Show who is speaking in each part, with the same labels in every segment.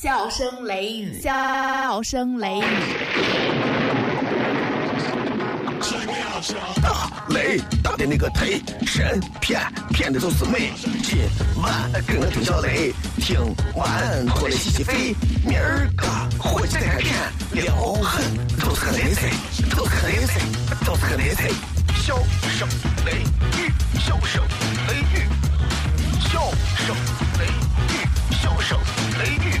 Speaker 1: 笑声雷雨，笑声雷雨。
Speaker 2: 大雷大的那个忒神骗骗的都是美。今晚跟我听小雷，听完过来洗洗肺。明儿个火气再开片，撩狠都是个雷菜，都是个雷菜，都是个雷菜。笑声雷雨，笑声雷雨，笑声雷雨，笑声雷雨，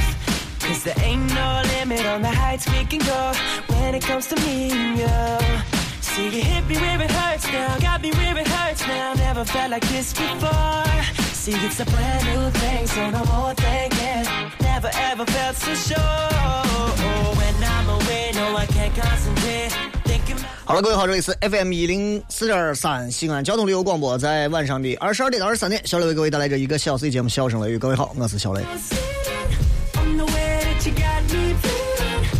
Speaker 3: Cause there ain't no limit on the heights we can go when it comes to me and you. See, you hit me where it hurts now, got me where it hurts now. Never felt like this before. See, it's a brand new thing, so no more thinking. Never ever felt so sure. When I'm away, no, I can't concentrate. Thinking
Speaker 4: 好了，各位好，这里是 FM 一零四点三西安交通旅游广播，在晚上的二十二点到二十三点，小雷为各位带来这一个小时的节目《笑声雷雨》。各位好，我是小雷。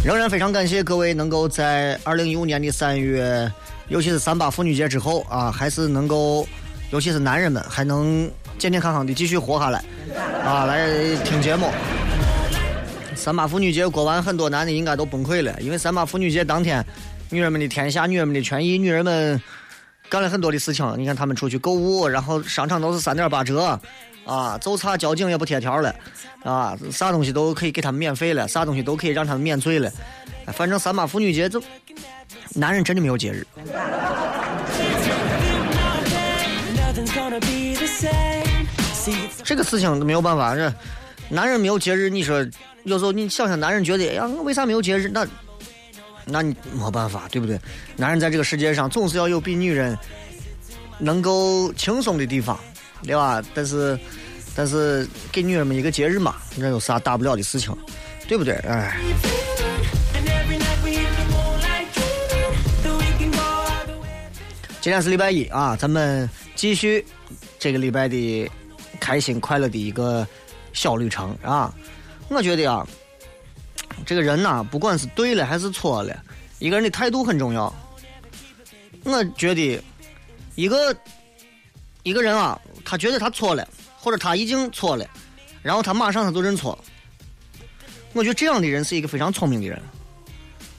Speaker 4: 仍然非常感谢各位能够在二零一五年的三月，尤其是三八妇女节之后啊，还是能够，尤其是男人们还能健健康康的继续活下来，啊，来听节目。三八妇女节过完，很多男的应该都崩溃了，因为三八妇女节当天，女人们的天下，女人们的权益，女人们干了很多的事情。你看他们出去购物，然后商场都是三点八折，啊，就差交警也不贴条了，啊，啥东西都可以给他们免费了，啥东西都可以让他们免罪了。反正三八妇女节，就男人真的没有节日。这个事情没有办法，这男人没有节日，你说有时候你想想，男人觉得，哎呀，为啥没有节日？那那你没办法，对不对？男人在这个世界上总是要有比女人能够轻松的地方，对吧？但是但是给女人们一个节日嘛，那有啥大不了的事情，对不对？哎。今天是礼拜一啊，咱们继续这个礼拜的开心快乐的一个小旅程啊。我觉得啊，这个人呐、不管是对了还是错了，一个人的态度很重要。我觉得一个一个人啊，他觉得他错了，或者他已经错了，然后他马上他就认错。我觉得这样的人是一个非常聪明的人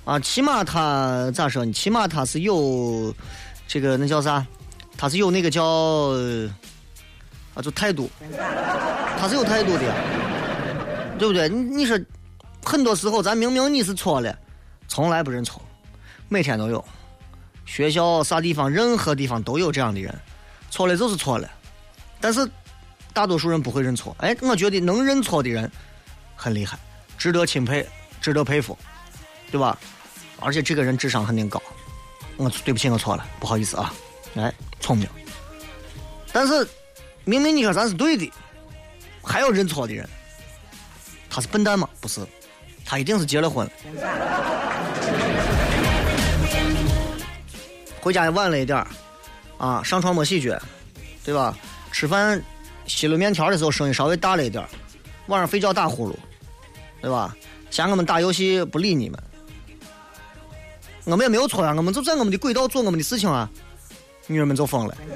Speaker 4: 啊，起码他咋说呢？起码他是有这个那叫啥？他是有那个叫啊，就态度，他是有态度的，对不对？你你说，很多时候咱明明你是错了，从来不认错，每天都有，学校啥地方，任何地方都有这样的人，错了就是错了，但是大多数人不会认错。哎，我觉得能认错的人很厉害，值得钦佩，值得佩服，对吧？而且这个人智商肯定高。我对不起，我错了，不好意思啊。哎，聪明。但是明明你说咱是对的，还要认错的人，他是笨蛋吗？不是，他一定是结了婚。回家也晚了一点啊，上床没洗脚，对吧？吃饭吸了面条的时候声音稍微大了一点晚上睡觉打呼噜，对吧？嫌我们打游戏不理你们，我们也没有错呀，我们就在我们的轨道做我们的事情啊。女人们就疯了。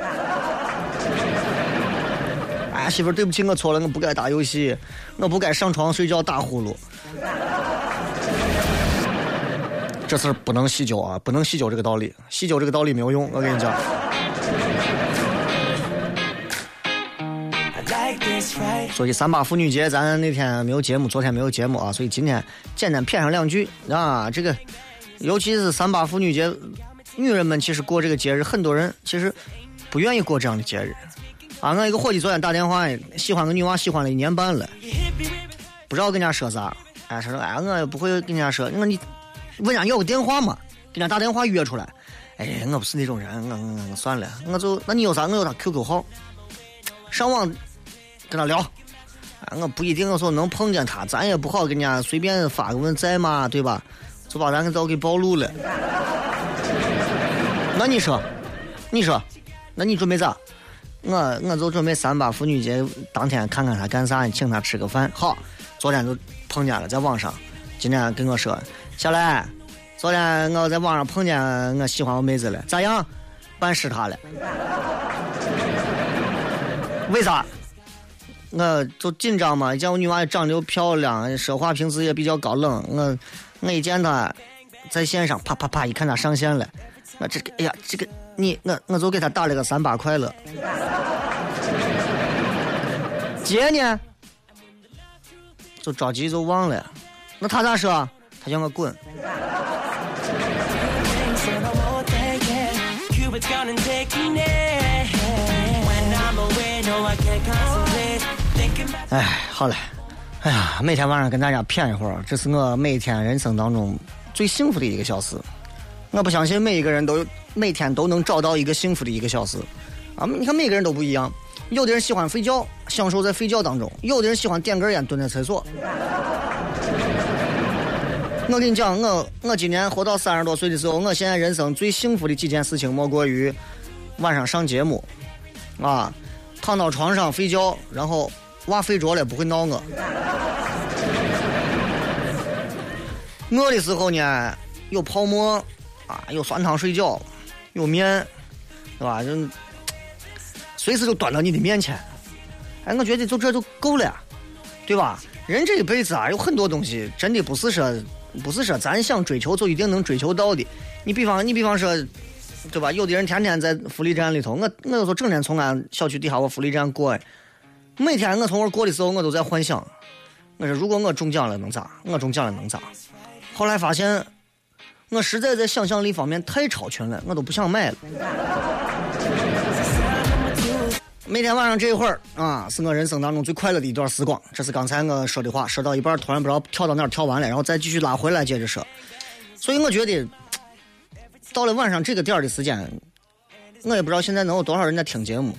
Speaker 4: 哎，媳妇，对不起，我错了，我不该打游戏，我不该上床睡觉打呼噜。这事儿不能细究啊，不能细究这个道理，细究这个道理没有用，我跟你讲。所以三八妇女节咱那天没有节目，昨天没有节目啊，所以今天简单谝上两句啊。这个，尤其是三八妇女节，女人们其实过这个节日，很多人其实不愿意过这样的节日啊。我一个伙计昨天打电话，喜欢个女娃，喜欢了一年半了，不知道跟人家说啥，哎，说哎，我不会跟人家说，我你问人家要个电话嘛，给人家打电话约出来。哎，我不是那种人，我我我算了，我就那你有啥？我有他 QQ 号，上网跟他聊。啊，我不一定说能碰见他，咱也不好跟人家随便发个问在嘛，对吧？就把咱给都给暴露了。那你说，你说，那你准备咋？我我就准备三八妇女节当天看看他干啥，请他吃个饭。好，昨天就碰见了，在网上，今天跟我说，小来，昨天我在网上碰见我喜欢我妹子了，咋样？办事他了。为啥？我就紧张嘛，见我女娃长得又漂亮，说话平时也比较高冷。我我一见她在线上，啪啪啪，一看她上线了，我这个哎呀，这个你我我就给她打了个三八快乐。接呢，就着急就忘了。那她咋说？她叫我滚。哎，好了，哎呀，每天晚上跟大家谝一会儿，这是我每天人生当中最幸福的一个小时。我不相信每一个人都每天都能找到一个幸福的一个小时啊！你看每个人都不一样，有的人喜欢睡觉，享受在睡觉当中；有的人喜欢点根烟蹲在厕所。我跟你讲，我我今年活到三十多岁的时候，我现在人生最幸福的几件事情，莫过于晚上上节目，啊，躺到床上睡觉，然后娃睡着了不会闹我。饿的时候呢，有泡沫，啊，有酸汤水饺，有面，对吧？就随时就端到你的面前。哎，我觉得就这就够了，对吧？人这一辈子啊，有很多东西真的不是说不是说咱想追求就一定能追求到的。你比方你比方说，对吧？有的人天天在福利站里头，我我有时候整天从俺小区底下我福利站过，每天我从那过的时候，我都在幻想，我说如果我中奖了能咋？我中奖了能咋？后来发现，我实在在想象力方面太超群了，我都不想买了。每天晚上这一会儿啊，是我人生当中最快乐的一段时光。这是刚才我说的话，说到一半突然不知道跳到哪儿跳完了，然后再继续拉回来接着说。所以我觉得，到了晚上这个点儿的时间，我也不知道现在能有多少人在听节目。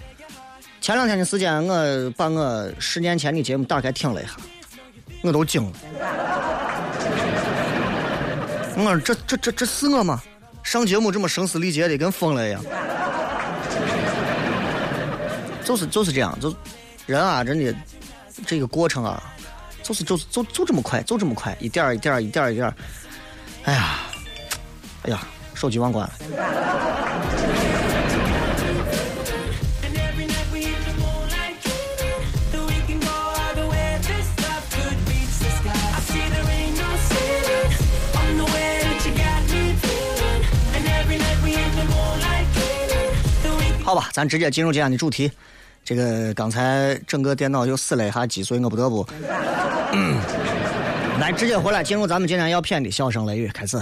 Speaker 4: 前两天的时间，我把我十年前的节目打开听了一下，我都惊了。我说这这这这是我吗？上节目这么声嘶力竭的，跟疯了一样。就是就是这样，就人啊，真的这个过程啊，就是就是就就这么快，就这么快，一点一点一点一点儿，哎呀，哎呀，手机忘关了。好吧，咱直接进入今天的主题。这个刚才整个电脑又死了一下机，所以我不得不，嗯、来直接回来进入咱们今天要片的笑声雷雨开始。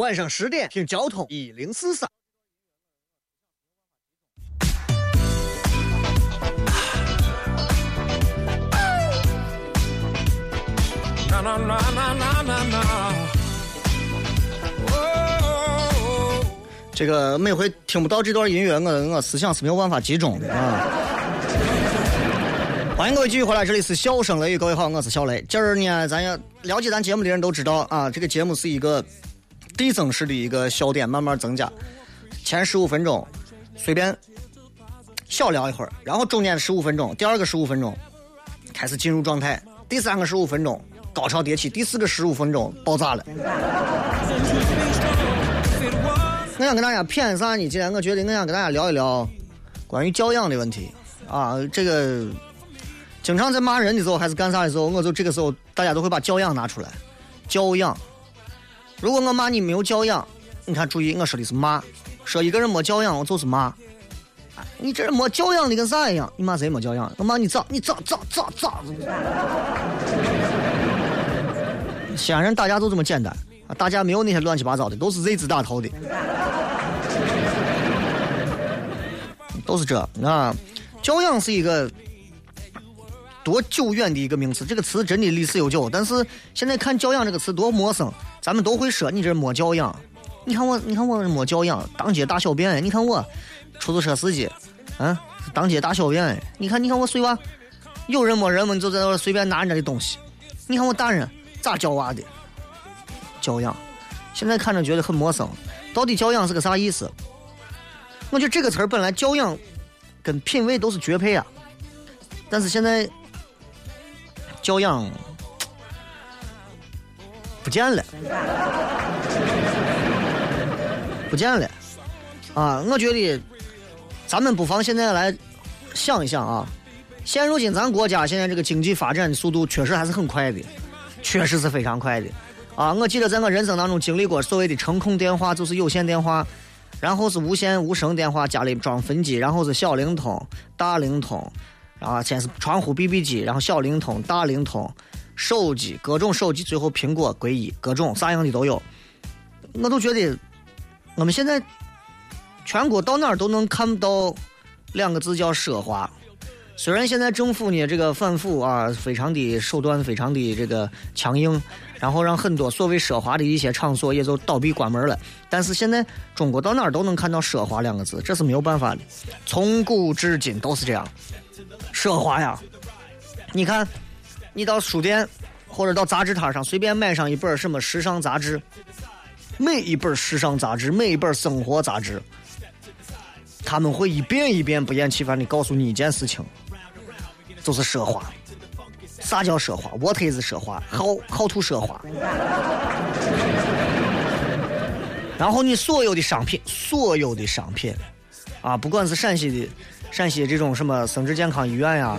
Speaker 4: 晚上十点听交通一零四三。这个每回听不到这段音乐，我我思想是没有办法集中的啊。欢迎各位继续回来，这里是笑声雷雨，各位好，我是小雷。今儿呢，咱要了解咱节目的人都知道啊，这个节目是一个递增式的一个笑点，慢慢增加。前十五分钟随便小聊一会儿，然后中间十五分钟，第二个十五分钟开始进入状态，第三个十五分钟高潮迭起，第四个十五分钟爆炸了。我想跟大家谝啥呢？今天我觉得我想跟大家聊一聊关于教养的问题啊。这个经常在骂人的时候还是干啥的时候，我就这个时候大家都会把教养拿出来。教养，如果我骂你没有教养，你看注意，我说的是骂，说一个人没教养，我就是骂。你这人没教养的跟啥一样？你骂谁没教养？我骂你咋？你咋咋咋咋？西安人大家都这么简单啊，大家没有那些乱七八糟的，都是 Z 字打头的，都是这啊。教养是一个多久远的一个名词，这个词真的历史悠久。但是现在看教养这个词多陌生，咱们都会说你这没教养。你看我，你看我没教养，当街大小便。你看我，出租车司机，啊，当街大小便。你看，你看我随娃，有人没人嘛，你就在那随便拿人家的东西。你看我大人咋教娃的？教养，现在看着觉得很陌生。到底教养是个啥意思？我觉得这个词儿本来教养跟品味都是绝配啊，但是现在教养不见了，不见了啊！我觉得咱们不妨现在来想一想啊，现如今咱国家现在这个经济发展的速度确实还是很快的，确实是非常快的啊！我记得在我人生当中经历过所谓的程控电话，就是有线电话。然后是无线无声电话，家里装分机，然后是小灵通、大灵通，然后先是传呼 BB 机，然后小灵通、大灵通，手机各种手机，最后苹果归一，各种啥样的都有。我都觉得，我们现在全国到哪儿都能看到两个字叫奢华。虽然现在政府呢这个反腐啊，非常的手段非常的这个强硬，然后让很多所谓奢华的一些场所也就倒闭关门了。但是现在中国到哪儿都能看到奢华两个字，这是没有办法的，从古至今都是这样。奢华呀，你看，你到书店或者到杂志摊上随便买上一本什么时尚杂志，每一本时尚杂志，每一本生活杂志，他们会一遍一遍不厌其烦的告诉你一件事情。就是奢华，啥叫奢华？What is 奢华？How how to 奢华？然后你所有的商品，所有的商品，啊，不管是陕西的陕西这种什么生殖健康医院呀，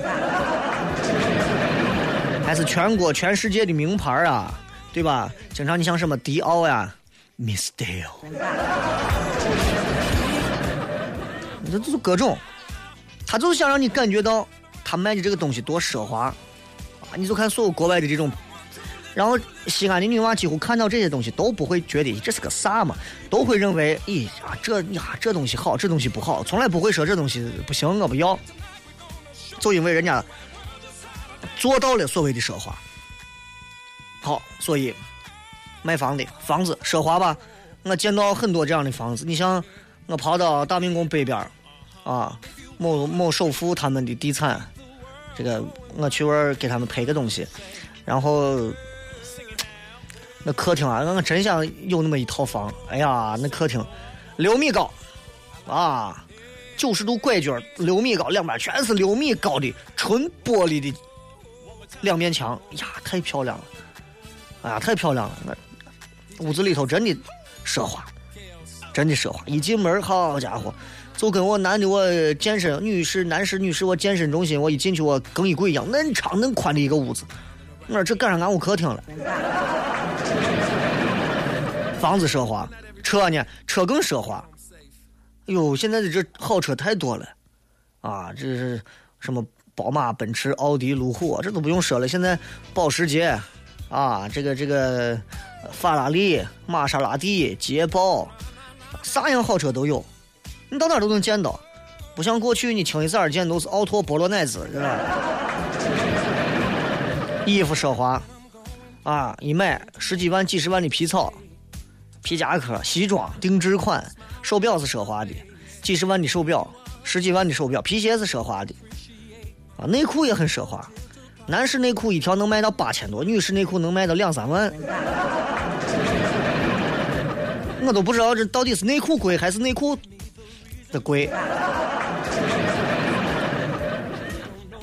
Speaker 4: 还是全国全世界的名牌啊，对吧？经常你像什么迪奥呀，Miss Dale，这都是各种，他就是想让你感觉到。他卖的这个东西多奢华啊！你就看所有国外的这种，然后西安的女娃几乎看到这些东西都不会觉得这是个啥嘛，都会认为，咦啊这呀这东西好，这东西不好，从来不会说这东西不行，我不要。就因为人家做到了所谓的奢华，好，所以买房的房子奢华吧？我见到很多这样的房子，你像我跑到大明宫北边啊，某某首富他们的地产。这个我去玩儿给他们拍个东西，然后那客厅啊，我真想有那么一套房。哎呀，那客厅六米高啊，九十度拐角，六米高，两边全是六米高的纯玻璃的两面墙。呀，太漂亮了！哎呀，太漂亮了！屋子里头真的奢华，真的奢华。一进门，好家伙！就跟我男的我健身，女士、男士、女士我健身中心，我一进去我更衣柜一样，恁长恁宽的一个屋子。我说这赶上俺屋客厅了。房子奢华，车呢？车更奢华。哎呦，现在的这好车太多了，啊，这是什么宝马、奔驰、奥迪、路虎，这都不用说了。现在保时捷，啊，这个这个法拉利、玛莎拉蒂、捷豹，啥样好车都有。你到哪都能见到，不像过去你清一色儿见都是奥拓、波罗乃兹，是吧？衣服奢华，啊，一买十几万、几十万的皮草、皮夹克、西装、定制款，手表是奢华的，几十万的手表、十几万的手表，皮鞋是奢华的，啊，内裤也很奢华，男士内裤一条能卖到八千多，女士内裤能卖到两三万，我都不知道这到底是内裤贵还是内裤。的贵，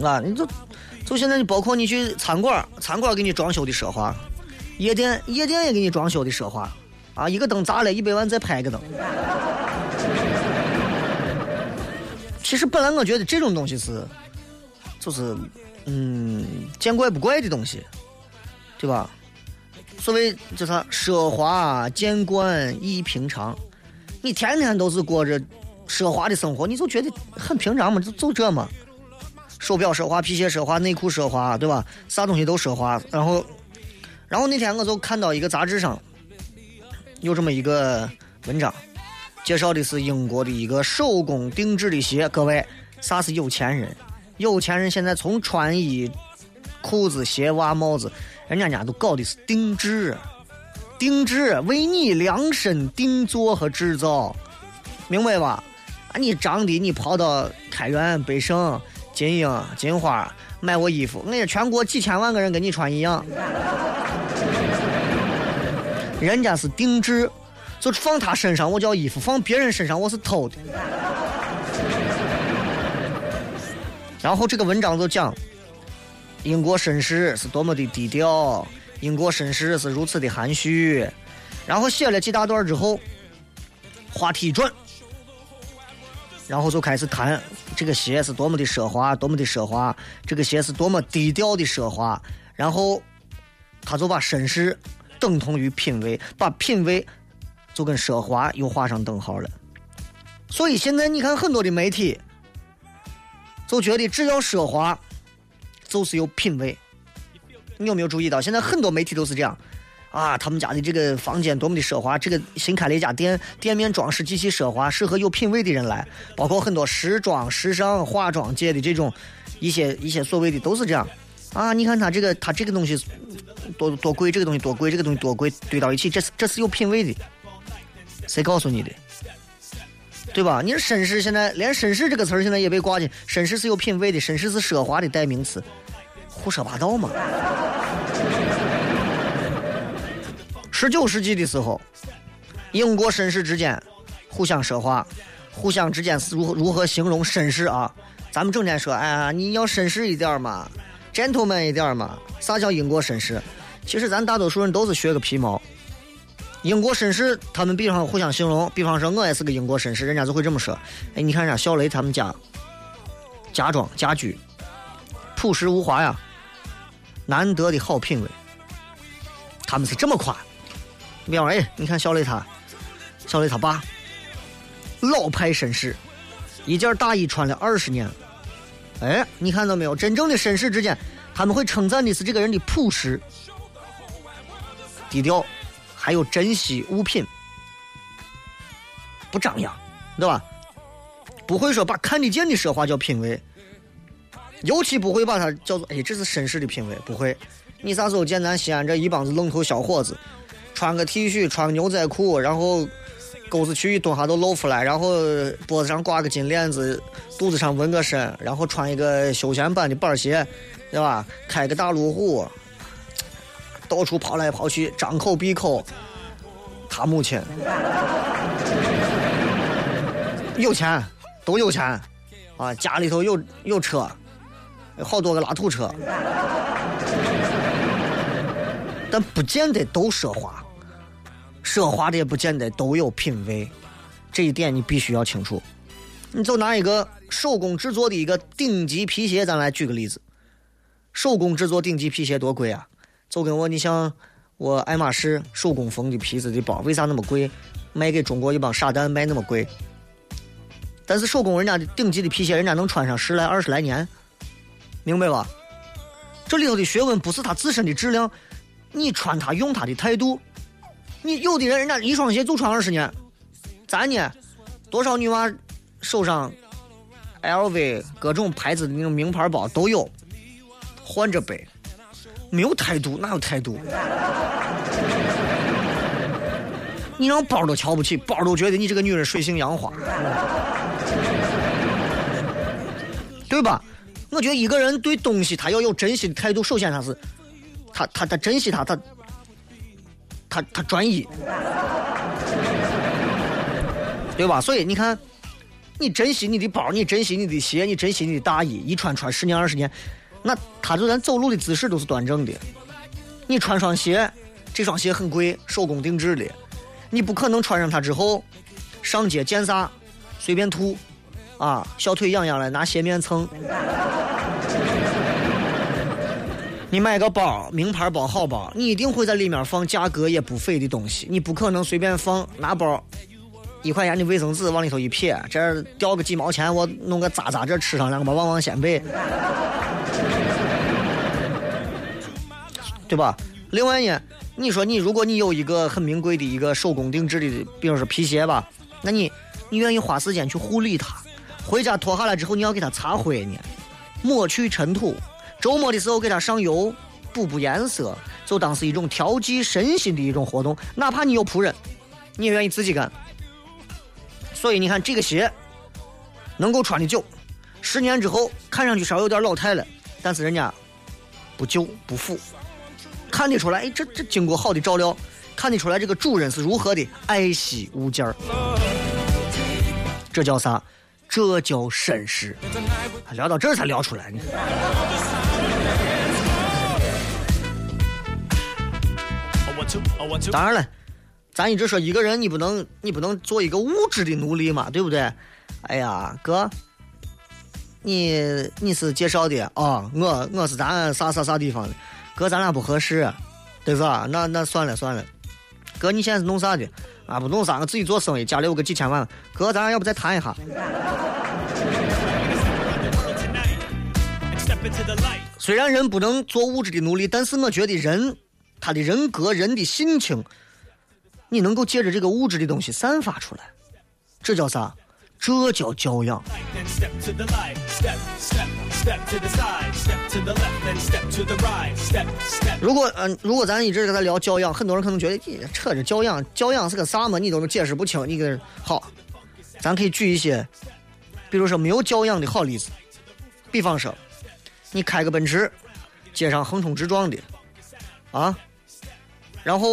Speaker 4: 啊！你就就现在，你包括你去餐馆，餐馆给你装修的奢华，夜店夜店也给你装修的奢华，啊！一个灯砸了一百万再拍一个灯。其实本来我觉得这种东西是，就是嗯见怪不怪的东西，对吧？所谓叫啥奢华见惯亦平常，你天天都是过着。奢华的生活，你就觉得很平常嘛，就就这嘛。手表奢华，皮鞋奢华，内裤奢华，对吧？啥东西都奢华。然后，然后那天我就看到一个杂志上，有这么一个文章，介绍的是英国的一个手工定制的鞋。各位，啥是有钱人？有钱人现在从穿衣、裤子、鞋袜、帽子，人家家都搞的是定制，定制为你量身定做和制造，明白吧？啊，你长的你跑到开元、北盛、金鹰、金花买我衣服，那全国几千万个人跟你穿一样。人家是定制，就放他身上我叫衣服，放别人身上我是偷的。然后这个文章就讲，英国绅士是多么的低调，英国绅士是如此的含蓄。然后写了几大段之后，话题一转，然后就开始谈这个鞋是多么的奢华，多么的奢华，这个鞋是多么低调的奢华。然后他就把绅士等同于品味，把品味就跟奢华又画上等号了。所以现在你看很多的媒体。就觉得只要奢华，就是有品味。你有没有注意到，现在很多媒体都是这样啊？他们家的这个房间多么的奢华，这个新开了一家店，店面装饰极其奢华，适合有品味的人来。包括很多时装、时尚、化妆界的这种一些一些所谓的都是这样啊。你看他这个，他这个东西多多贵，这个东西多贵，这个东西多贵，堆到一起，这是这是有品味的。谁告诉你的？对吧？你绅士现在连绅士这个词儿现在也被挂进，绅士是有品位的，绅士是奢华的代名词，胡说八道嘛！十九世纪的时候，英国绅士之间互相奢华，互相之间是如何如何形容绅士啊？咱们整天说，哎呀，你要绅士一点嘛，gentleman 一点嘛？啥叫英国绅士？其实咱大多数人都是学个皮毛。英国绅士，他们比方互相形容，比方说我也是个英国绅士，人家就会这么说。哎，你看人家小雷他们家家装家居朴实无华呀，难得的好品味，他们是这么夸。比方说，哎，你看小雷他，小雷他爸老派绅士，一件大衣穿了二十年。哎，你看到没有？真正的绅士之间，他们会称赞的是这个人的朴实、低调。还有珍惜物品，不张扬，对吧？不会说把看得见的奢华叫品味，尤其不会把它叫做哎，这是绅士的品味。不会，你啥时候见咱西安这一帮子愣头小伙子，穿个 T 恤，穿个牛仔裤，然后沟子区一蹲下都露出来，然后脖子上挂个金链子，肚子上纹个身，然后穿一个休闲版的板鞋，对吧？开个大路虎。到处跑来跑去，张口闭口，他母亲有钱，都有钱，啊，家里头有有车，好多个拉土车，但不见得都奢华，奢华的也不见得都有品味，这一点你必须要清楚。你就拿一个手工制作的一个顶级皮鞋，咱来举个例子，手工制作顶级皮鞋多贵啊！就跟我，你像我爱马仕手工缝的皮子的包，为啥那么贵？卖给中国一帮傻蛋卖那么贵？但是手工人家的顶级的皮鞋，人家能穿上十来、二十来年，明白吧？这里头的学问不是它自身的质量，你穿它用它的态度。你有的人，人家一双鞋就穿二十年，咱呢，多少女娃手上 LV 各种牌子的那种名牌包都有，换着背。没有态度，哪有态度？你让包都瞧不起，包都觉得你这个女人水性杨花，对吧？我觉得一个人对东西他要有珍惜的态度，首先他是，他他他珍惜他，他他他专一，对吧？所以你看，你珍惜你的包，你珍惜你的鞋，你珍惜你的大衣，一穿穿十年二十年。那他就连走路的姿势都是端正的。你穿双鞋，这双鞋很贵，手工定制的，你不可能穿上它之后上街见啥随便吐，啊，小腿痒痒了拿鞋面蹭。你买个包，名牌包好包，你一定会在里面放价格也不菲的东西，你不可能随便放拿包，一块钱的卫生纸往里头一撇，这掉个几毛钱，我弄个渣渣这吃上两个吧旺旺仙贝。对吧？另外呢，你说你如果你有一个很名贵的一个手工定制的，比如说皮鞋吧，那你你愿意花时间去护理它，回家脱下来之后你要给它擦灰呢，抹去尘土，周末的时候给它上油，补补颜色，就当是一种调剂身心的一种活动。哪怕你有仆人，你也愿意自己干。所以你看这个鞋能够穿的久，十年之后看上去稍微有点老态了，但是人家不旧不腐，看得出来，哎，这这经过好的照料，看得出来这个主人是如何的爱惜物件儿。这叫啥？这叫绅士。聊到这儿才聊出来呢。当然了，咱一直说一个人，你不能你不能做一个物质的奴隶嘛，对不对？哎呀，哥，你你是介绍的啊？我我是咱啥啥啥地方的？哥，咱俩不合适，对吧？那那算了算了。哥，你现在是弄啥的？啊，不弄啥，我自己做生意，家里有个几千万。哥，咱俩要不再谈一下？虽然人不能做物质的奴隶，但是我觉得人他的人格、人的心情，你能够借着这个物质的东西散发出来，这叫啥？这叫教养。如果嗯、如果咱一直跟他聊教养，很多人可能觉得，咦扯着教养，教养是个啥嘛？你都能解释不清。你个好，咱可以举一些，比如说没有教养的好例子，比方说，你开个奔驰，街上横冲直撞的，啊，然后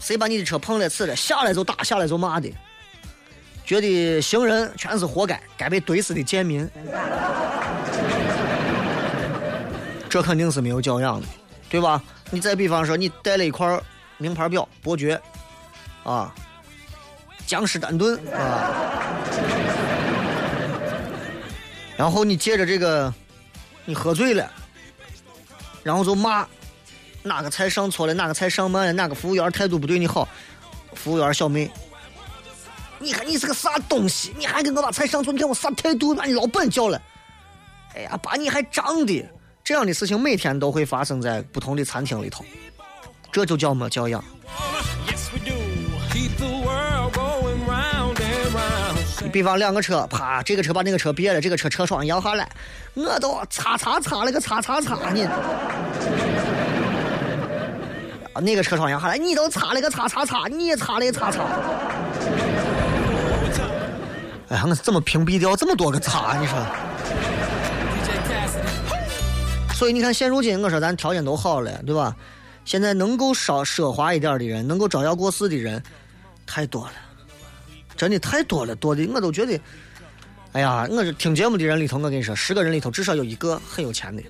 Speaker 4: 谁把你的车碰了、刺了，下来就打，下来就骂的，觉得行人全是活该，该被怼死的贱民。这肯定是没有教养的，对吧？你再比方说，你带了一块名牌表，伯爵，啊，江诗丹顿啊，然后你借着这个，你喝醉了，然后就骂哪个菜上错了，哪个菜上慢了，哪个服务员态度不对你好，服务员小妹，你看你是个啥东西？你还给我把菜上错？你看我啥态度？把你老板叫了，哎呀，把你还涨的。这样的事情每天都会发生在不同的餐厅里头，这就叫没教养。你比方两个车，啪，这个车把那个车别了，这个车车窗摇下来，我都擦擦擦了个擦擦擦你，那个车窗摇下来，你都擦了个擦擦擦，你也擦了个擦擦。哎呀，我怎么屏蔽掉这么多个擦啊？你说？所以你看，现如今我说咱条件都好了，对吧？现在能够稍奢华一点的人，能够招摇过市的人，太多了，真的太多了，多的我都觉得，哎呀，我这听节目的人里头，我跟你说，十个人里头至少有一个很有钱的，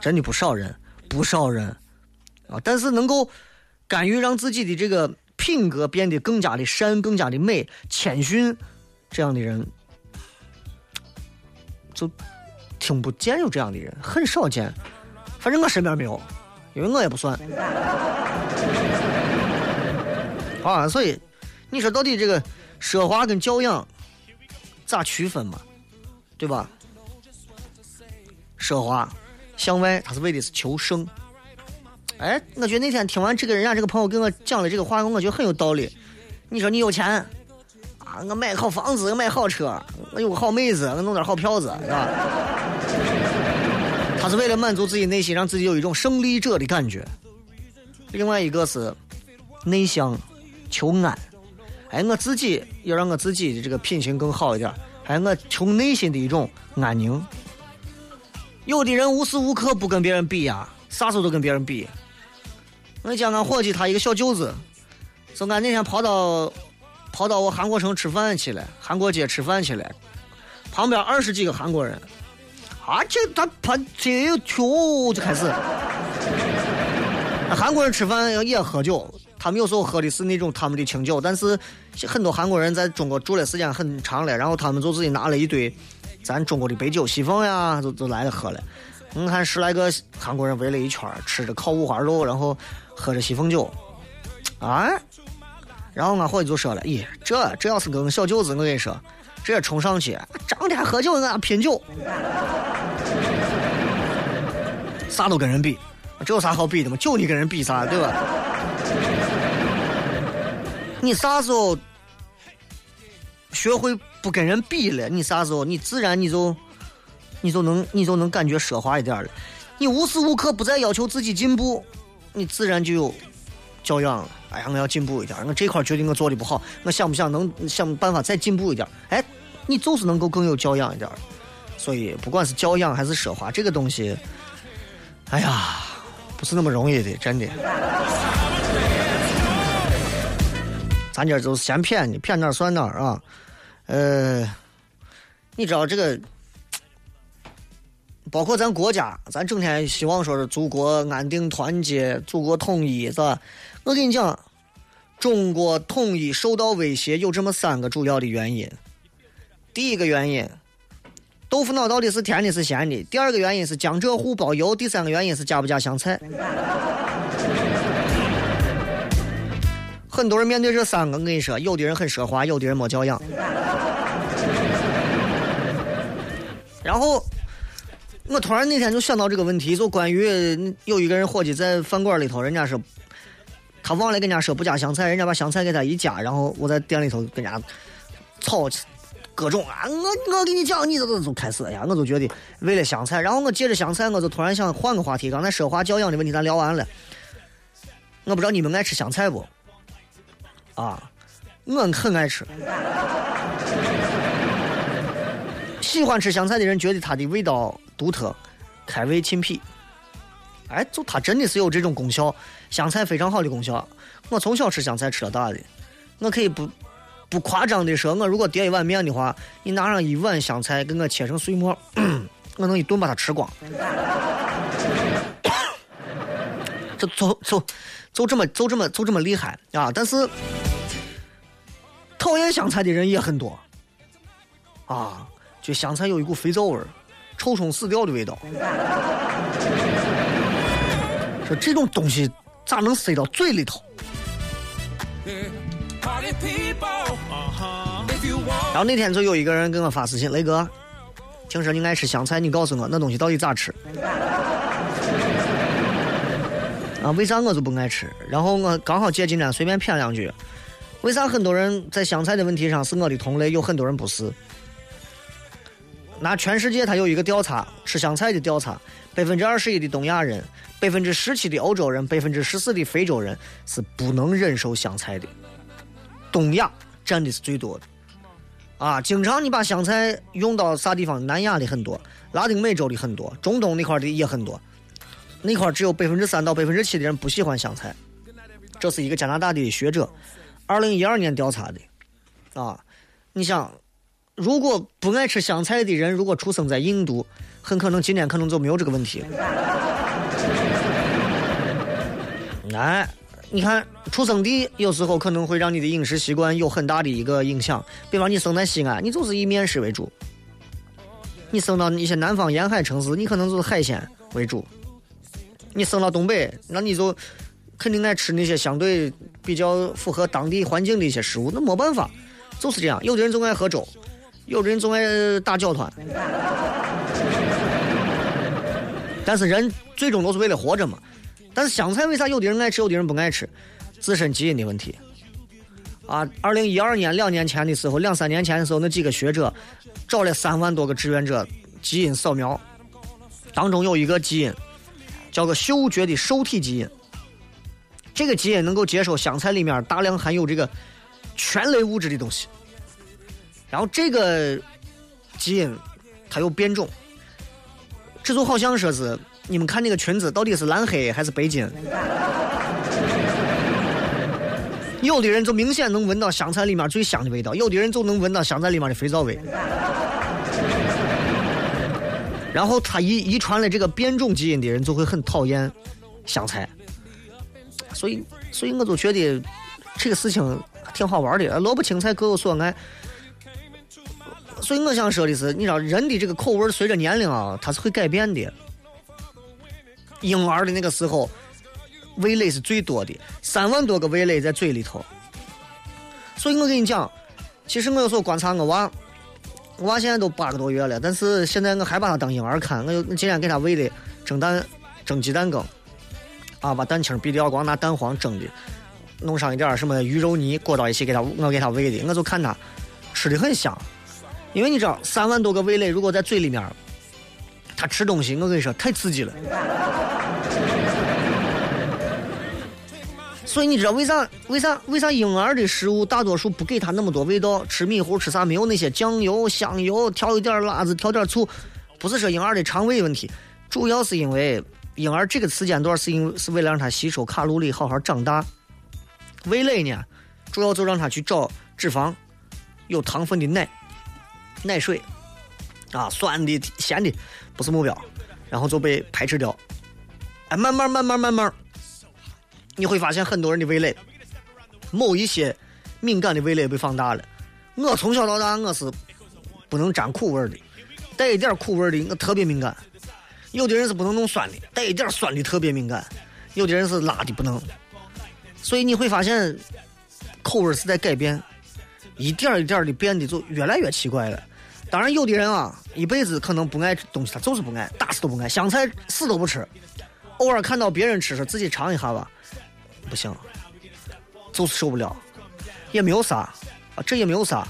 Speaker 4: 真的不少人，不少人啊。但是能够甘于让自己的这个品格变得更加的善、更加的美、谦逊，这样的人，就。听不见有这样的人，很少见。反正我身边没有，因为我也不算。啊，所以你说到底这个奢华跟教养咋区分嘛？对吧？奢华向外，他是为的是求胜。哎，我觉得那天听完这个人家这个朋友跟我讲的这个话，我觉得很有道理。你说你有钱啊，我买好房子，我买好车，我有个好妹子，我弄点好票子，是吧？他是为了满足自己内心，让自己有一种胜利者的感觉。另外一个是内向，求安。哎，我自己要让我自己的这个品行更好一点，哎，我求内心的一种安宁。有的人无时无刻不跟别人比呀，啥时候都跟别人比。我讲俺伙计，他一个小舅子，说俺那天跑到跑到我韩国城吃饭去了，韩国街吃饭去了，旁边二十几个韩国人。啊，这他他这酒就开始。韩国人吃饭也喝酒，他们有时候喝的是那种他们的清酒，但是很多韩国人在中国住的时间很长了，然后他们就自己拿了一堆咱中国的白酒、西凤呀，就就来了喝了。你看十来个韩国人围了一圈，吃着烤五花肉，然后喝着西凤酒，啊，然后俺伙计就说了：“咦，这这要是跟小舅子，我跟你说。”直接冲上去，整天喝酒，俺拼酒，啥都跟人比，这有啥好比的嘛？就你跟人比啥，对吧？你啥时候学会不跟人比了？你啥时候你自然你就你就能你就能感觉奢华一点了。你无时无刻不在要求自己进步，你自然就有教养了。哎呀，我要进步一点，我这块儿决定我做的不好，我想不想能想办法再进步一点？哎，你就是能够更有教养一点。所以，不管是教养还是奢华，这个东西，哎呀，不是那么容易的，真的。咱今儿就先骗你，骗哪儿算哪儿啊？呃，你知道这个，包括咱国家，咱整天希望说是祖国安定团结，祖国统一，是吧？我跟你讲，中国统一受到威胁有这么三个主要的原因。第一个原因。豆腐脑到底是甜的是咸的？第二个原因是江浙沪包邮，第三个原因是加不加香菜。很多人面对这三个，我跟你说，有的人很奢华，有的人没教养。然后，我突然那天就想到这个问题，就关于有一个人伙计在饭馆里头，人家说他忘了跟人家说不加香菜，人家把香菜给他一加，然后我在店里头跟人家吵。各种啊，我我跟你讲，你这都就开始，哎呀，我就觉得为了香菜，然后我借着香菜，我就突然想换个话题。刚才奢华教养的问题咱聊完了，我不知道你们爱吃香菜不？啊，我很爱吃。喜欢吃香菜的人觉得它的味道独特，开胃清脾。哎，就它真的是有这种功效，香菜非常好的功效。我从小吃香菜吃到大的，我可以不。不夸张的说，我如果点一碗面的话，你拿上一碗香菜给我切成碎末，我能一顿把它吃光。这就就就这么就这么就这么厉害啊！但是讨厌香菜的人也很多啊，就香菜有一股肥皂味儿，臭虫死掉的味道。说这种东西咋能塞到嘴里头？然后那天就有一个人给我发私信：“雷哥，听说你爱吃香菜，你告诉我那东西到底咋吃？”啊，为啥我就不爱吃？然后我刚好借今天随便谝两句：为啥很多人在香菜的问题上是我的同类，有很多人不是？拿全世界他有一个调查，吃香菜的调查，百分之二十一的东亚人，百分之十七的欧洲人，百分之十四的非洲人是不能忍受香菜的。东亚占的是最多的，啊，经常你把香菜用到啥地方？南亚的很多，拉丁美洲的很多，中东那块的也很多。那块只有百分之三到百分之七的人不喜欢香菜。这是一个加拿大的学者，二零一二年调查的，啊，你想，如果不爱吃香菜的人，如果出生在印度，很可能今天可能就没有这个问题。哎。你看，出生地有时候可能会让你的饮食习惯有很大的一个影响。比方你生在西安，你就是以面食为主；你生到一些南方沿海城市，你可能就是海鲜为主；你生到东北，那你就肯定爱吃那些相对比较符合当地环境的一些食物。那没办法，就是这样。有的人总爱喝粥，有的人总爱打搅团。但是人最终都是为了活着嘛。但是香菜为啥有的人爱吃，有的人不爱吃？自身基因的问题。啊，二零一二年两年前的时候，两三年前的时候，那几个学者找了三万多个志愿者基因扫描，当中有一个基因叫个嗅觉的受体基因，这个基因能够接受香菜里面大量含有这个醛类物质的东西。然后这个基因它有变种，这就好像说是。你们看那个裙子到底是蓝黑还是白金？有的人就明显能闻到香菜里面最香的味道，有的人就能闻到香菜里面的肥皂味。然后他遗遗传了这个变种基因的人就会很讨厌香菜。所以，所以我就觉得这个事情挺好玩的。萝卜青菜各有所爱。所以我想说的是，你知道人的这个口味随着年龄啊，它是会改变的。婴儿的那个时候，味蕾是最多的，三万多个味蕾在嘴里头。所以我跟你讲，其实我有时候观察我娃，我娃现在都八个多月了，但是现在我还把他当婴儿看。我我今天给他喂的蒸蛋、蒸鸡蛋羹，啊，把蛋清必须要光拿蛋黄蒸的，弄上一点儿什么鱼肉泥裹到一起给他，我给他喂的，我就看他吃的很香，因为你知道三万多个味蕾如果在嘴里面，他吃东西，我跟你说太刺激了。所以你知道为啥为啥为啥婴儿的食物大多数不给他那么多味道？吃米糊吃啥没有那些酱油、香油，调一点辣子，调点醋，不是说婴儿的肠胃问题，主要是因为婴儿这个时间段是因为是为了让他吸收卡路里，好好长大。味蕾呢，主要就让他去找脂肪、有糖分的奶、奶水，啊，酸的、咸的不是目标，然后就被排斥掉。哎，慢慢慢慢慢慢。你会发现很多人的味蕾，某一些敏感的味蕾被放大了。我从小到大我是不能沾苦味的，带一点苦味的我特别敏感。有的人是不能弄酸的，带一点酸的特别敏感。有的人是辣的不能。所以你会发现口味是在改变，一点一点的变得就越来越奇怪了。当然，有的人啊，一辈子可能不爱东西，他就是不爱，打死都不爱，香菜死都不吃。偶尔看到别人吃，说自己尝一下吧。不行，就是受不了，也没有啥，啊，这也没有啥，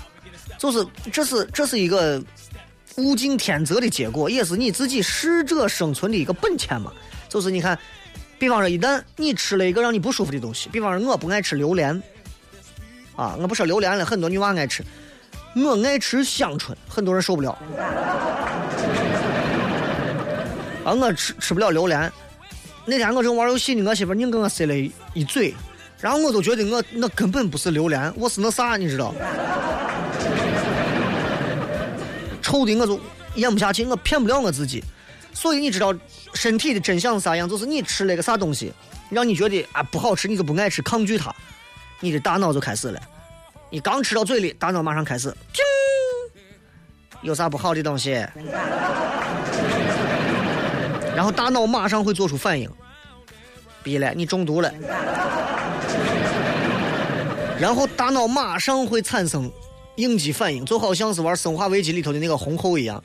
Speaker 4: 就是这是这是一个物竞天择的结果，也是你自己适者生存的一个本钱嘛。就是你看，比方说，一旦你吃了一个让你不舒服的东西，比方说我不爱吃榴莲，啊，我不说榴莲了，很多女娃爱吃，我爱吃香椿，很多人受不了，啊，我吃吃不了榴莲。那天我正玩游戏呢，我媳妇硬给我塞了一嘴，然后我都觉得我那根本不是榴莲，我是那啥，你知道？臭的我就咽不下去，我骗不了我自己。所以你知道身体的真相是啥样？就是你吃了个啥东西，让你觉得啊不好吃，你就不爱吃，抗拒它，你的大脑就开始了。你刚吃到嘴里，大脑马上开始，有啥不好的东西？然后大脑马上会做出反应，逼了，你中毒了。然后大脑马上会产生应激反应，就好像是玩《生化危机》里头的那个红后一样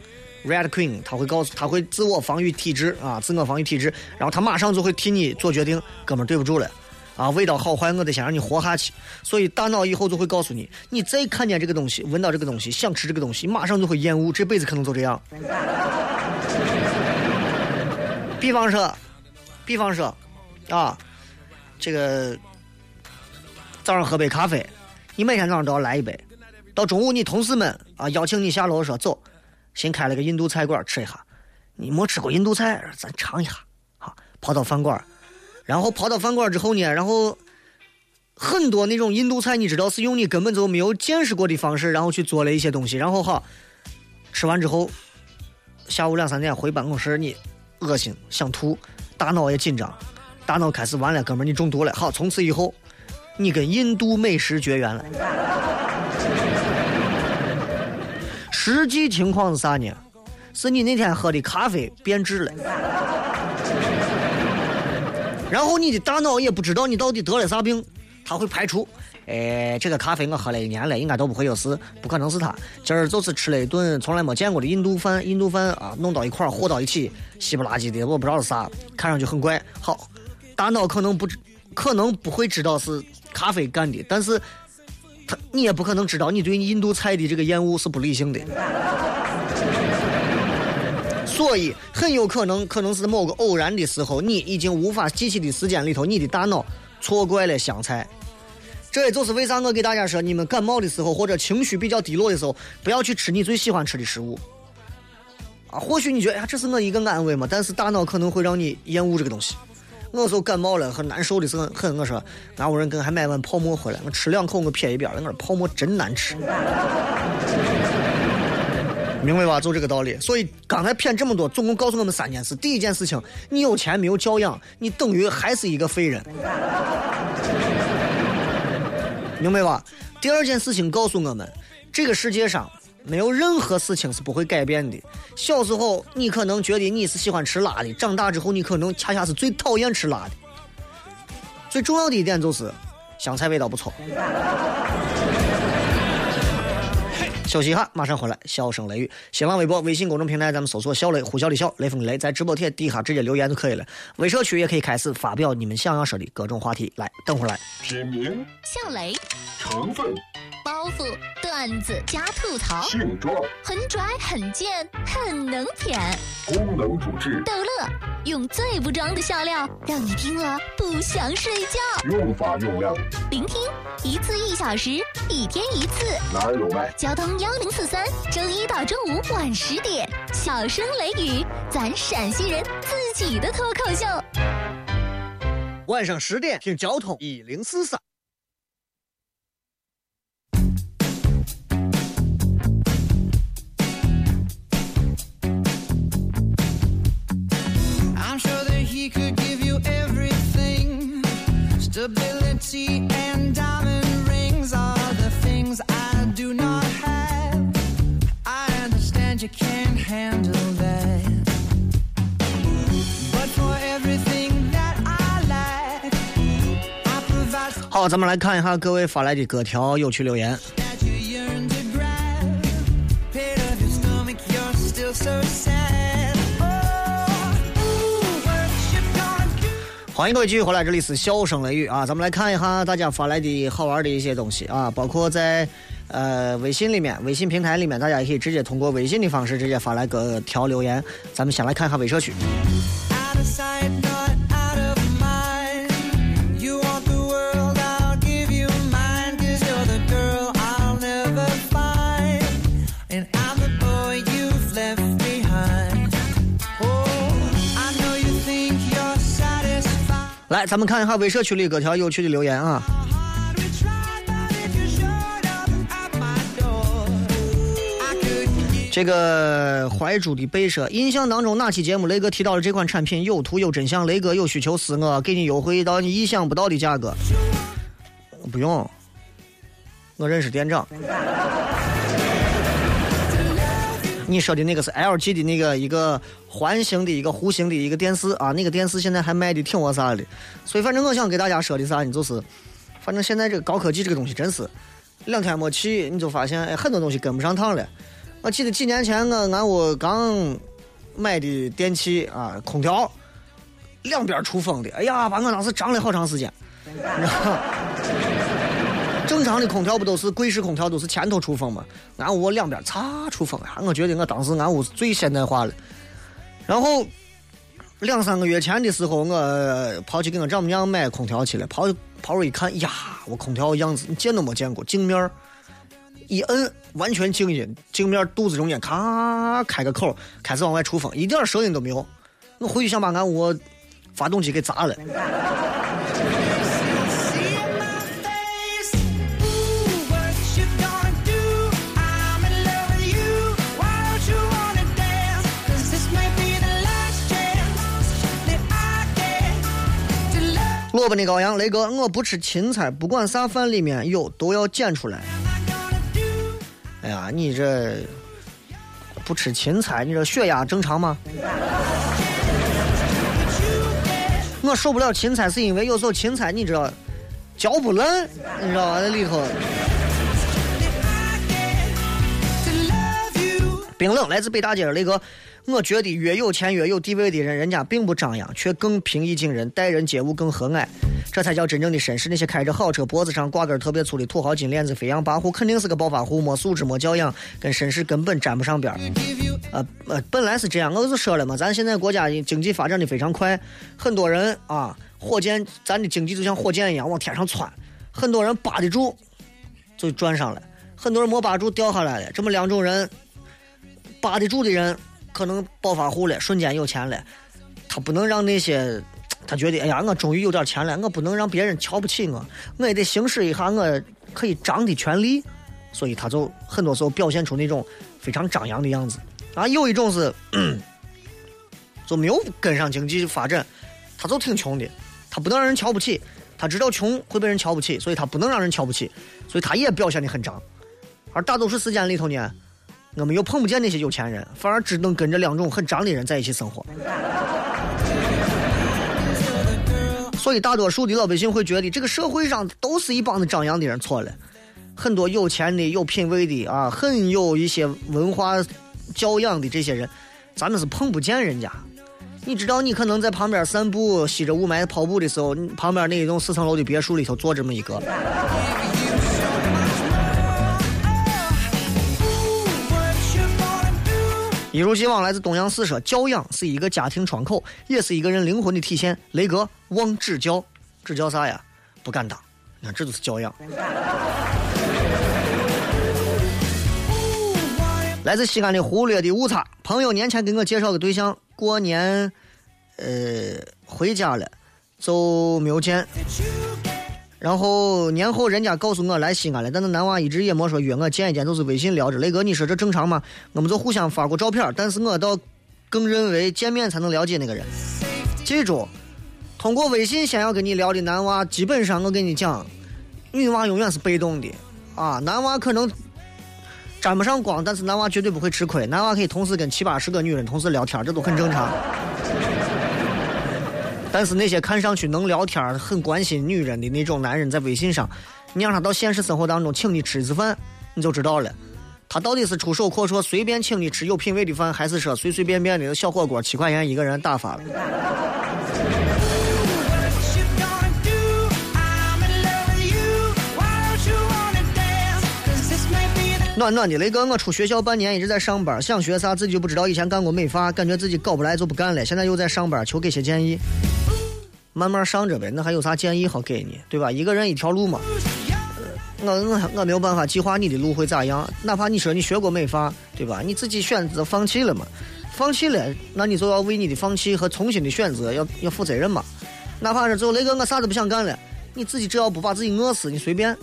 Speaker 4: ，Red Queen，他会告诉他会自我防御体质啊，自我防御体质，然后他马上就会替你做决定，哥们对不住了，啊，味道好坏我得先让你活下去，所以大脑以后就会告诉你，你再看见这个东西，闻到这个东西，想吃这个东西，马上就会厌恶，这辈子可能就这样。比方说，比方说，啊，这个早上喝杯咖啡，你每天早上都要来一杯。到中午，你同事们啊邀请你下楼说走，新开了个印度菜馆吃一下。你没吃过印度菜，咱尝一下。好，跑到饭馆，然后跑到饭馆之后呢，然后很多那种印度菜，你知道是用你根本就没有见识过的方式，然后去做了一些东西。然后好，吃完之后，下午两三点回办公室你。恶心，想吐，大脑也紧张，大脑开始完了，哥们你中毒了。好，从此以后，你跟印度美食绝缘了。实际情况是啥呢？是你那天喝的咖啡变质了，然后你的大脑也不知道你到底得了啥病，他会排除。哎，这个咖啡我喝了一年了，应该都不会有事，不可能是他。今儿就是吃了一顿从来没见过的印度饭，印度饭啊，弄到一块儿和到一起，稀不拉几的，我不知道是啥，看上去很怪。好，大脑可能不知，可能不会知道是咖啡干的，但是他你也不可能知道你对印度菜的这个厌恶是不理性的，所以很有可能，可能是某个偶然的时候，你已经无法记起的时间里头，你的大脑错怪了香菜。这也就是为啥我给大家说，你们感冒的时候或者情绪比较低落的时候，不要去吃你最喜欢吃的食物。啊，或许你觉得呀，这是我一个安慰嘛，但是大脑可能会让你厌恶这个东西。我说感冒了很难受的时候，很我说，俺屋人跟还买碗泡馍回来，我吃两口我撇一边了，我说泡馍真难吃。明白吧？就这个道理。所以刚才骗这么多，总共告诉我们三件事：第一件事情，你有钱没有教养，你等于还是一个废人。明白吧？第二件事情告诉我们，这个世界上没有任何事情是不会改变的。小时候你可能觉得你是喜欢吃辣的，长大之后你可能恰恰是最讨厌吃辣的。最重要的一点就是，香菜味道不错。休息一下，马上回来。笑声雷雨，新浪微博、微信公众平台，咱们搜索“小雷”，呼啸的笑，雷锋的雷，在直播贴底下直接留言就可以了。微社区也可以开始发表你们想要说的各种话题。来，等会儿来。
Speaker 5: 品名、
Speaker 1: 小雷，
Speaker 5: 成分、
Speaker 1: 包袱、段子加吐槽，
Speaker 5: 性状、
Speaker 1: 很拽很贱很能舔，
Speaker 5: 功能主治、
Speaker 1: 逗乐，用最不装的笑料让你听了不想睡觉。
Speaker 5: 用法用量，
Speaker 1: 聆听一次一小时，一天一次。
Speaker 5: 哪有卖？
Speaker 1: 交通要幺零四三，周一到周五晚十点，小声雷雨，咱陕西人自己的脱口秀。
Speaker 4: 晚上十点听交通一零四三。
Speaker 6: I'm sure canhandlethat
Speaker 4: 好咱们来看一下各位发来的各条有趣留言。欢迎各位继续回来这里是笑声雷雨啊咱们来看一下大家发来的好玩的一些东西啊包括在呃微信里面，微信平台里面，大家也可以直接通过微信的方式直接发来各条留言。咱们先来看一下微社区。
Speaker 6: Oh.
Speaker 4: 来，咱们看一下微社区里各条有趣的留言啊。这个怀珠的贝舍，印象当中哪期节目雷哥提到了这款产品有图有真相，雷哥有需求私我给你优惠到你意想不到的价格。不用，我认识店长。你说的那个是 LG 的那个一个环形的一个弧形的一个电视啊，那个电视现在还卖的挺我啥的，所以反正我想给大家说的啥呢，就是，反正现在这个高科技这个东西真是两天没去，你就发现哎很多东西跟不上趟了。我记得几年前我俺屋刚买的电器啊，空调两边出风的，哎呀，把我当时涨了好长时间，正常的空调不都是柜式空调都是前头出风吗？俺屋两边擦出风啊！我觉得我当时俺屋是最现代化了。然后两三个月前的时候，我跑去给我丈母娘买空调去了，跑跑入一看，呀，我空调样子你见都没见过，镜面儿一摁完全静音，镜面肚子中间咔开个口，开始往外出风，一点声音都没有。我回去想把俺屋发动机给砸了。萝卜的羔羊，雷哥，我不吃芹菜，不管啥饭里面有都要捡出来。哎呀，你这不吃芹菜，你这血压正常吗？我受不了芹菜，是因为有时候芹菜你知道嚼不烂，你知道吧？那里头冰冷来自北大街，雷哥，我觉得越有钱越有地位的人，人家并不张扬，却更平易近人，待人接物更和蔼，这才叫真正的绅士。那些开着好车、脖子上挂根特别粗的土豪金链子、飞扬跋扈，肯定是个暴发户，没素质、没教养，跟绅士根本沾不上边儿。呃呃，本来是这样，我就说了嘛，咱现在国家经济发展的非常快，很多人啊，火箭，咱的经济就像火箭一样往天上窜，很多人扒得住就赚上了，很多人没扒住掉下来了。这么两种人，扒得住的人可能暴发户了，瞬间有钱了，他不能让那些。他觉得，哎呀，我终于有点钱了，我不能让别人瞧不起我，我也得行使一下我可以张的权利，所以他就很多时候表现出那种非常张扬的样子。啊，有一种是 就没有跟上经济发展，他就挺穷的，他不能让人瞧不起，他知道穷会被人瞧不起，所以他不能让人瞧不起，所以他也表现的很张。而大多数时间里头呢，我们又碰不见那些有钱人，反而只能跟着两种很脏的人在一起生活。所以大多数的老百姓会觉得这个社会上都是一帮子张扬的人，错了。很多有钱的、有品位的啊，很有一些文化教养的这些人，咱们是碰不见人家。你知道，你可能在旁边散步、吸着雾霾跑步的时候，你旁边那一栋四层楼的别墅里头坐这么一个。一如既往，来自东阳四社，教养是一个家庭窗口，也是一个人灵魂的体现。雷哥望指教，指教啥呀？不敢当。你看，这就是教养。来自西安的忽略的误差，朋友年前给我介绍个对象，过年，呃，回家了，就没有见。然后年后人家告诉我来西安了，但那男娃一直也没说约我见一见，就是微信聊着。雷哥，你说这正常吗？我们就互相发过照片，但是我倒更认为见面才能了解那个人。记住，通过微信先要跟你聊的男娃，基本上我跟你讲，女娃永远是被动的啊，男娃可能沾不上光，但是男娃绝对不会吃亏。男娃可以同时跟七八十个女人同时聊天，这都很正常。但是那些看上去能聊天、很关心女人的那种男人，在微信上，你让他到现实生活当中请你吃一次饭，你就知道了，他到底是出手阔绰随便请你吃有品位的饭，还是说随随便便的小火锅七块钱一个人打发了？暖暖的雷哥，我出学校半年一直在上班，想学啥自己就不知道。以前干过美发，感觉自己搞不来就不干了。现在又在上班，求给些建议。慢慢上着呗，那还有啥建议好给你？对吧？一个人一条路嘛。我我我没有办法计划你的路会咋样，哪怕你说你学过美发，对吧？你自己选择放弃了嘛？放弃了，那你就要为你的放弃和重新的选择要要负责任嘛？哪怕是最后雷哥我啥都不想干了，你自己只要不把自己饿死，你随便。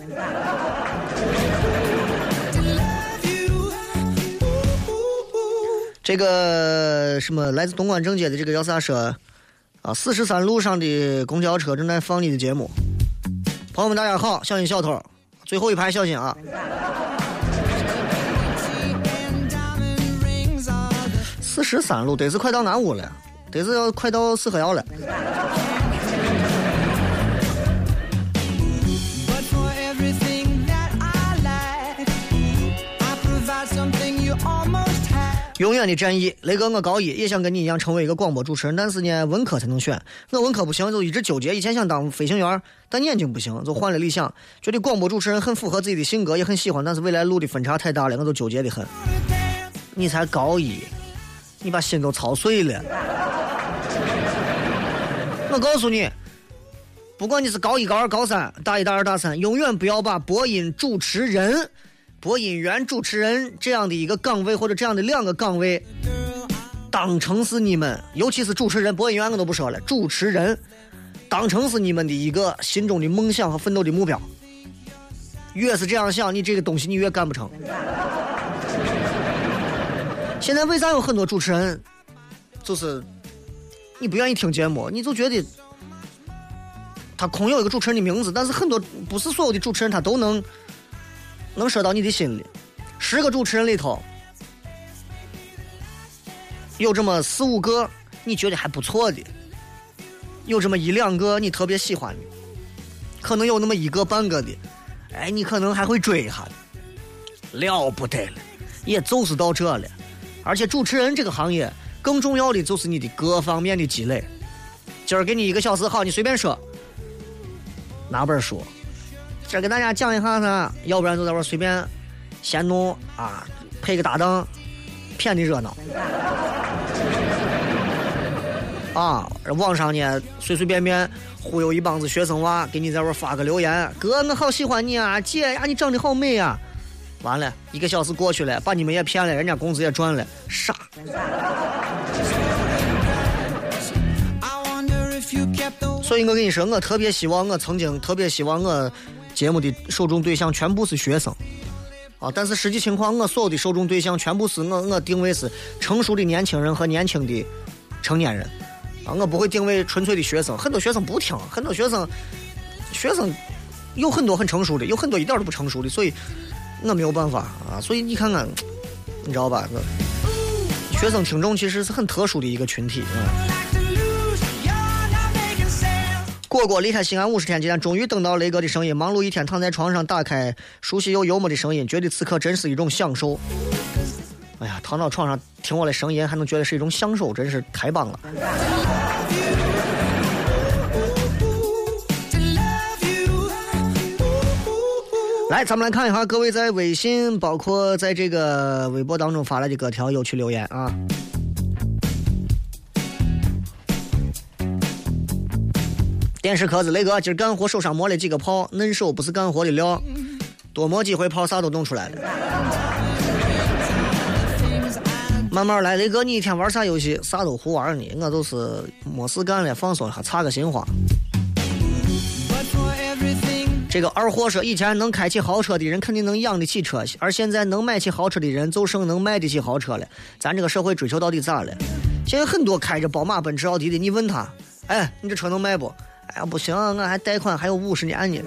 Speaker 4: 这个什么来自东莞正街的这个叫啥说啊？四十三路上的公交车正在放你的节目。朋友们，大家好，小心小偷，最后一排小心啊！四十三路得是快到南屋了，得是要快到四合窑了。永远的战役，雷哥，我高一也想跟你一样成为一个广播主持人，但是呢，文科才能选。我文科不行，就一直纠结。以前想当飞行员，但眼睛不行，就换了理想。觉得广播主持人很符合自己的性格，也很喜欢，但是未来路的分差太大了，我就纠结的很。你才高一，你把心都操碎了。我告诉你，不管你是高一、高二、高三、大一、大二、大三，永远不要把播音主持人、播音员、主持人这样的一个岗位或者这样的两个岗位，当成是你们，尤其是主持人、播音员，我都不说了，主持人当成是你们的一个心中的梦想和奋斗的目标。越是这样想，你这个东西你越干不成。现在为啥有很多主持人，就是你不愿意听节目，你就觉得他空有一个主持人的名字，但是很多不是所有的主持人他都能能说到你的心里。十个主持人里头，有这么四五个你觉得还不错的，有这么一两个你特别喜欢的，可能有那么一个半个的，哎，你可能还会追一下的，了不得了，也就是到这了。而且主持人这个行业，更重要的就是你的各方面的积累。今儿给你一个小时，好，你随便说，拿本书，今儿给大家讲一下呢，要不然就在这随便闲弄啊，配个搭档，骗你热闹。啊，网上呢随随便便忽悠一帮子学生娃，给你在这发个留言，哥我好喜欢你啊，姐呀你长得好美啊，完了一个小时过去了，把你们也骗了，人家工资也赚了，傻。所以我跟你说，我特别希望，我曾经特别希望我节目的受众对象全部是学生，啊，但是实际情况，我所有的受众对象全部是我我定位是成熟的年轻人和年轻的成年人，啊，我不会定位纯粹的学生，很多学生不听，很多学生学生有很多很成熟的，有很多一点都不成熟的，所以我没有办法啊，所以你看看，你知道吧？我学生听众其实是很特殊的一个群体啊。果果离开西安五十天，今天终于等到雷哥的声音。忙碌一天，躺在床上，打开熟悉又幽默的声音，觉得此刻真是一种享受。哎呀，躺到床上听我的声音，还能觉得是一种享受，真是太棒了。来，咱们来看一下各位在微信，包括在这个微博当中发来的各条有趣留言啊。电视壳子，雷哥今儿干活手上磨了几个泡，嫩手不是干活的料，多磨几回泡啥都弄出来了。慢慢来，雷哥，你一天玩啥游戏？啥都胡玩呢，我都是没事干了，放松一下，插个新花。这个二货说，以前能开起豪车的人肯定能养得起车，而现在能买起豪车的人就剩能卖得起豪车了。咱这个社会追求到底咋了？现在很多开着宝马、奔驰、奥迪的，你问他，哎，你这车能卖不？哎呀，不行，我还贷款还有五十年呢。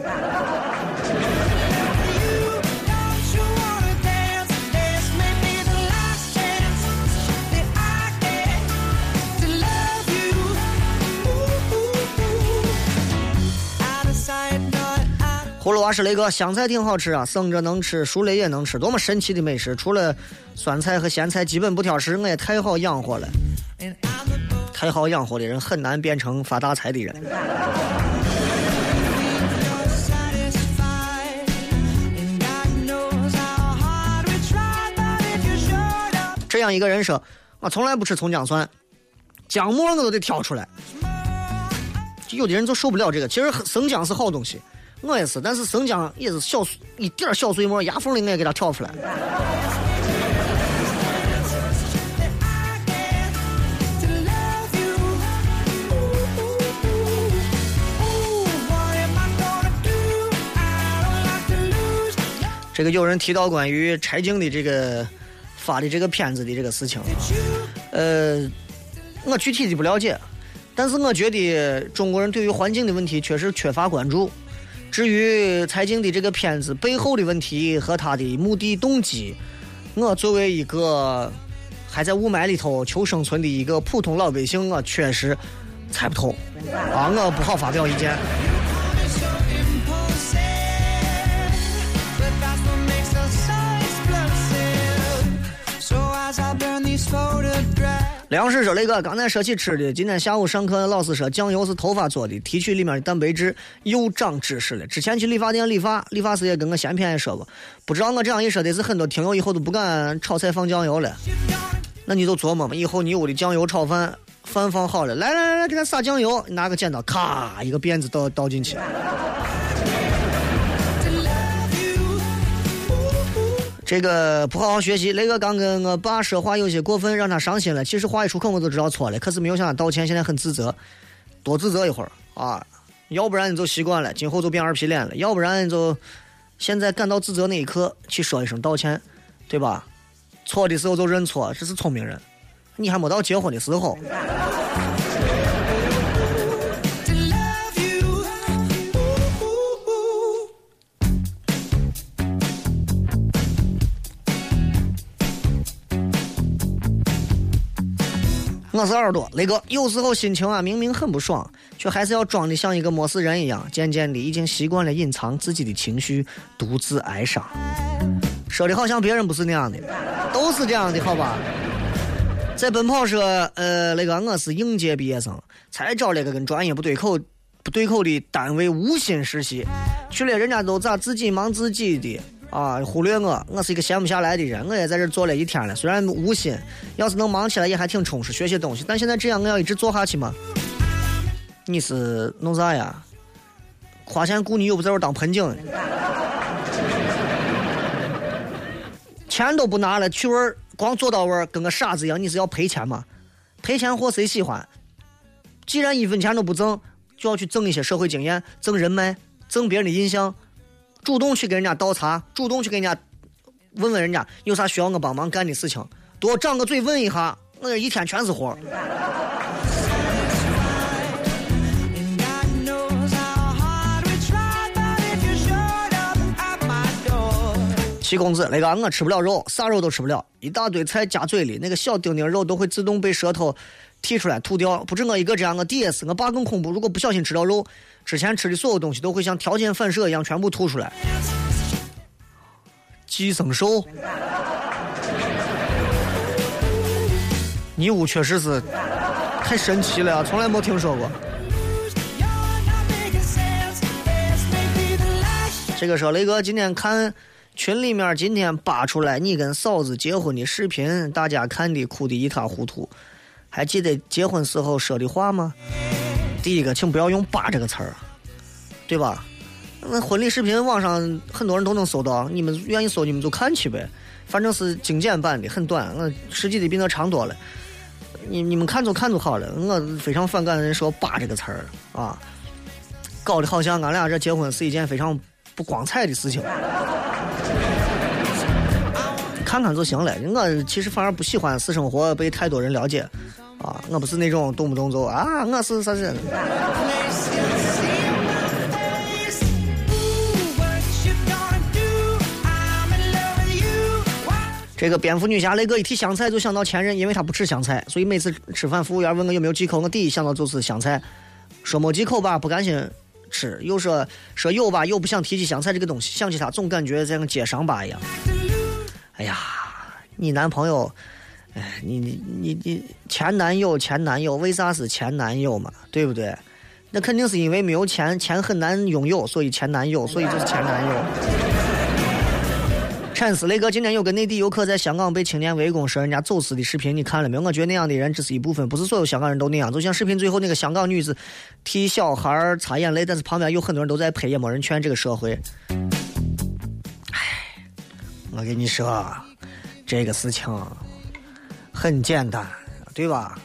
Speaker 4: 葫芦娃是雷哥，香菜挺好吃啊，生着能吃，熟了也能吃，多么神奇的美食！除了酸菜和咸菜，基本不挑食，我也太好养活了。太好养活的人很难变成发大财的人。这样一个人说：“我从来不吃葱姜蒜，姜末我都得挑出来。”有的人就受不了这个。其实生姜是好东西，我也是，但是生姜也是小一点小碎末，牙缝里我也给它挑出来。这个有人提到关于柴静的这个发的这个片子的这个事情，呃，我具体的不了解，但是我觉得中国人对于环境的问题确实缺乏关注。至于柴静的这个片子背后的问题和他的目的动机，我作为一个还在雾霾里头求生存的一个普通老百姓，我确实猜不透啊，我不好发表意见。粮食说雷哥，刚才说起吃的，今天下午上课老师说酱油是头发做的，提取里面的蛋白质，又长知识了。之前去理发店理发，理发师也跟我闲谝说过，不知道我这样一说，得是很多听友以后都不敢炒菜放酱油了。那你就琢磨嘛，以后你屋里酱油炒饭，饭放好了，来来来来，给他撒酱油，拿个剪刀，咔，一个辫子倒倒进去。这个不好好学习，雷哥刚跟我爸说话有些过分，让他伤心了。其实话一出口我就知道错了，可是没有向他道歉，现在很自责，多自责一会儿啊，要不然你就习惯了，今后就变二皮脸了；要不然你就现在感到自责那一刻去说一声道歉，对吧？错的时候就认错，这是聪明人。你还没到结婚的时候，我是耳朵雷哥。有时候心情啊，明明很不爽，却还是要装的像一个没事人一样。渐渐的，已经习惯了隐藏自己的情绪，独自哀伤。说的好像别人不是那样的，都是这样的，好吧？在奔跑说，呃，那个我是应届毕业生，才找了个跟专业不对口、不对口的单位无薪实习，去了人家都咋自己忙自己的啊，忽略我，我是一个闲不下来的人，我也在这做了一天了，虽然无心，要是能忙起来也还挺充实，学些东西，但现在这样我要一直做下去吗？你是弄啥呀？花钱雇你又不在这当盆景，钱都不拿了，去味儿光做到玩，跟个傻子一样，你是要赔钱吗？赔钱货谁喜欢？既然一分钱都不挣，就要去挣一些社会经验，挣人脉，挣别人的印象，主动去给人家倒茶，主动去给人家问问人家有啥需要我帮忙干的事情，多张个嘴问一下，我这一天全是活儿。七公子，那个我吃不了肉，啥肉都吃不了，一大堆菜夹嘴里，那个小丁丁肉都会自动被舌头剔出来吐掉。不止我一个这样，我弟也是，我爸更恐怖。如果不小心吃到肉，之前吃的所有东西都会像条件反射一样全部吐出来。寄生兽，尼屋确实是太神奇了，从来没听说过。这个说雷哥今天看群里面今天扒出来你跟嫂子结婚的视频，大家看的哭的一塌糊涂。还记得结婚时候说的话吗？第一个，请不要用“扒”这个词儿，对吧？那婚礼视频网上很多人都能搜到，你们愿意搜你们就看去呗，反正是精简版的，很短，我实际的比那长多了。你你们看就看就好了，我非常反感人说“扒”这个词儿啊，搞得好像俺俩这结婚是一件非常不光彩的事情。看看就行了，我其实反而不喜欢私生活被太多人了解，啊，我不是那种动不动就啊，我是啥子。这个蝙蝠女侠雷哥一提香菜就想到前任，因为他不吃香菜，所以每次吃饭服务员问我有没有忌口，我第一想到就是香菜，说没忌口吧，不甘心吃，又说说有吧，又不想提起香菜这个东西，想起它总感觉像个揭伤疤一样。哎呀，你男朋友，哎，你你你你前男友前男友为啥是前男友嘛？对不对？那肯定是因为没有钱，钱很难拥有，所以前男友，所以就是前男友。产丝雷哥今天有个内地游客在香港被青年围攻说人家走私的视频，你看了没有？我觉得那样的人只是一部分，不是所有香港人都那样。就像视频最后那个香港女子替小孩擦眼泪，但是旁边有很多人都在拍，也没人劝这个社会。唉，我跟你说，这个事情很简单，对吧？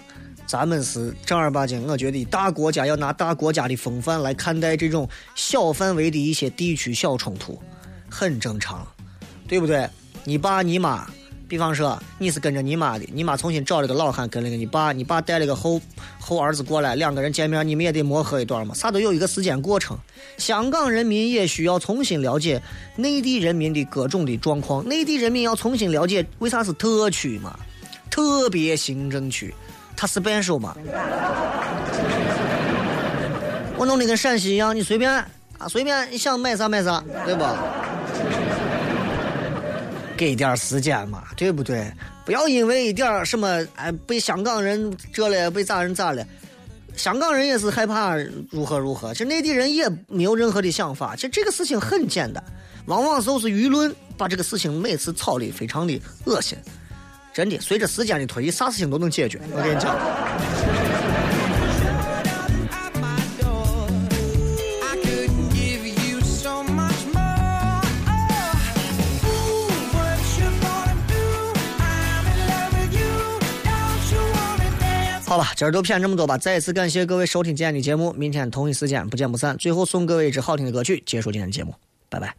Speaker 4: 咱们是正儿八经，我觉得大国家要拿大国家的风范来看待这种小范围的一些地区小冲突，很正常。对不对？你爸你妈，比方说你是跟着你妈的，你妈重新找了个老汉跟了个你爸，你爸带了个后后儿子过来，两个人见面，你们也得磨合一段嘛，啥都有一个时间过程。香港人民也需要重新了解内地人民的各种的状况，内地人民要重新了解为啥是特区嘛，特别行政区，它是变数嘛。我弄得跟陕西一样，你随便啊，随便你想买啥买啥，对吧？给点时间嘛，对不对？不要因为一点儿什么，哎，被香港人这了，被咋人咋了。香港人也是害怕如何如何，其实内地人也没有任何的想法。其实这个事情很简单，往往都是舆论把这个事情每次炒的非常的恶心。真的，随着时间的推移，啥事情都能解决。我跟你讲。好吧，今儿就骗这么多吧。再一次感谢各位收听今天的节目，明天同一时间不见不散。最后送各位一支好听的歌曲，结束今天的节目，拜拜。